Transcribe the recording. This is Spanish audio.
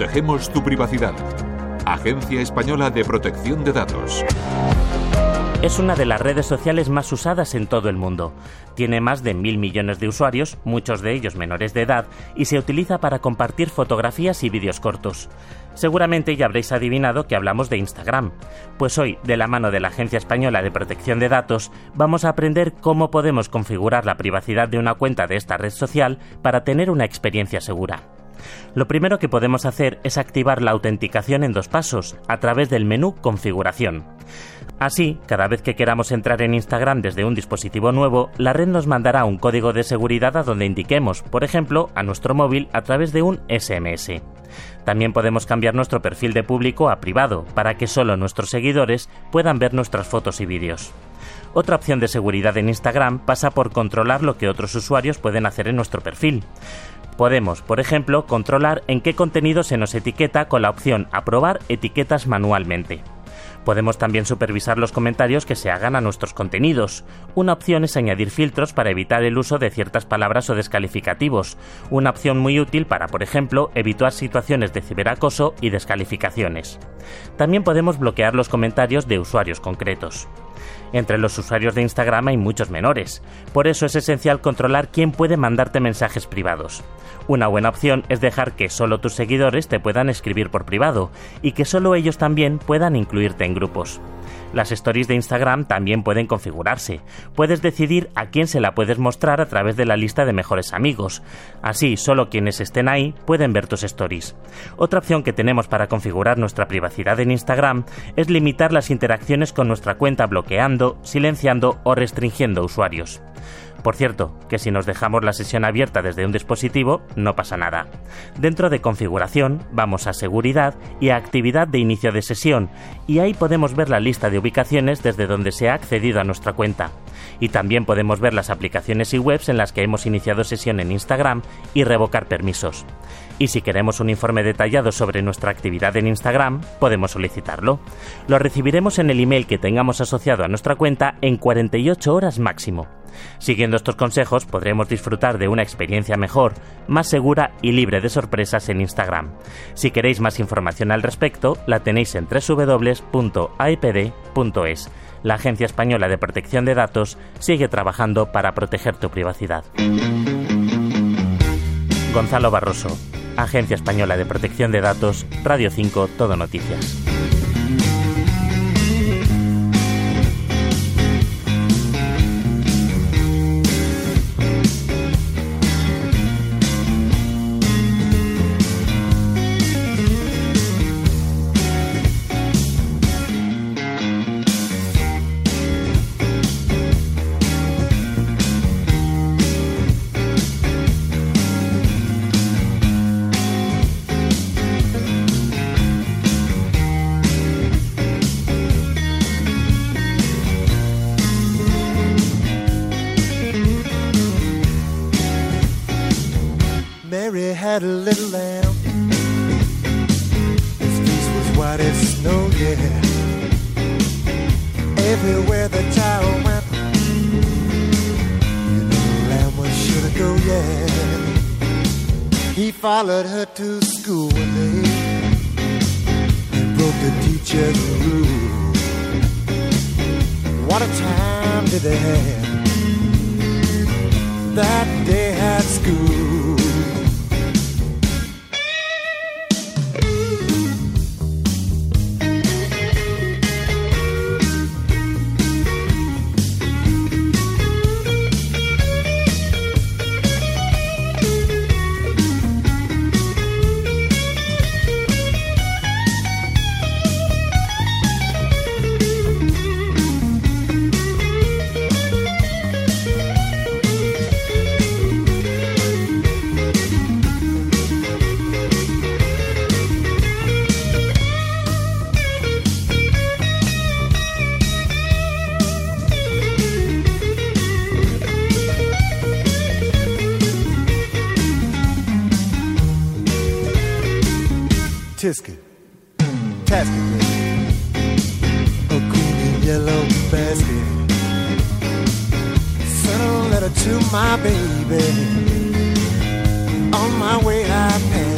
Protegemos tu privacidad. Agencia Española de Protección de Datos. Es una de las redes sociales más usadas en todo el mundo. Tiene más de mil millones de usuarios, muchos de ellos menores de edad, y se utiliza para compartir fotografías y vídeos cortos. Seguramente ya habréis adivinado que hablamos de Instagram. Pues hoy, de la mano de la Agencia Española de Protección de Datos, vamos a aprender cómo podemos configurar la privacidad de una cuenta de esta red social para tener una experiencia segura. Lo primero que podemos hacer es activar la autenticación en dos pasos, a través del menú Configuración. Así, cada vez que queramos entrar en Instagram desde un dispositivo nuevo, la red nos mandará un código de seguridad a donde indiquemos, por ejemplo, a nuestro móvil a través de un SMS. También podemos cambiar nuestro perfil de público a privado, para que solo nuestros seguidores puedan ver nuestras fotos y vídeos. Otra opción de seguridad en Instagram pasa por controlar lo que otros usuarios pueden hacer en nuestro perfil. Podemos, por ejemplo, controlar en qué contenido se nos etiqueta con la opción Aprobar etiquetas manualmente. Podemos también supervisar los comentarios que se hagan a nuestros contenidos. Una opción es añadir filtros para evitar el uso de ciertas palabras o descalificativos. Una opción muy útil para, por ejemplo, evitar situaciones de ciberacoso y descalificaciones. También podemos bloquear los comentarios de usuarios concretos. Entre los usuarios de Instagram hay muchos menores, por eso es esencial controlar quién puede mandarte mensajes privados. Una buena opción es dejar que solo tus seguidores te puedan escribir por privado y que solo ellos también puedan incluirte en grupos. Las stories de Instagram también pueden configurarse. Puedes decidir a quién se la puedes mostrar a través de la lista de mejores amigos. Así, solo quienes estén ahí pueden ver tus stories. Otra opción que tenemos para configurar nuestra privacidad en Instagram es limitar las interacciones con nuestra cuenta bloqueando, silenciando o restringiendo usuarios. Por cierto, que si nos dejamos la sesión abierta desde un dispositivo, no pasa nada. Dentro de configuración, vamos a seguridad y a actividad de inicio de sesión, y ahí podemos ver la lista de ubicaciones desde donde se ha accedido a nuestra cuenta. Y también podemos ver las aplicaciones y webs en las que hemos iniciado sesión en Instagram y revocar permisos. Y si queremos un informe detallado sobre nuestra actividad en Instagram, podemos solicitarlo. Lo recibiremos en el email que tengamos asociado a nuestra cuenta en 48 horas máximo. Siguiendo estos consejos podremos disfrutar de una experiencia mejor, más segura y libre de sorpresas en Instagram. Si queréis más información al respecto, la tenéis en www.aipd.es. La Agencia Española de Protección de Datos sigue trabajando para proteger tu privacidad. Gonzalo Barroso, Agencia Española de Protección de Datos, Radio 5, Todo Noticias. Had a little lamb. His face was white as snow, yeah. Everywhere the child went, you know lamb was sure to go, yeah. He followed her to school one day and broke the teacher's rule. What a time did they have that day at school? Tisket, Tasket, a queen in yellow basket. Sent a letter to my baby. On my way, I passed.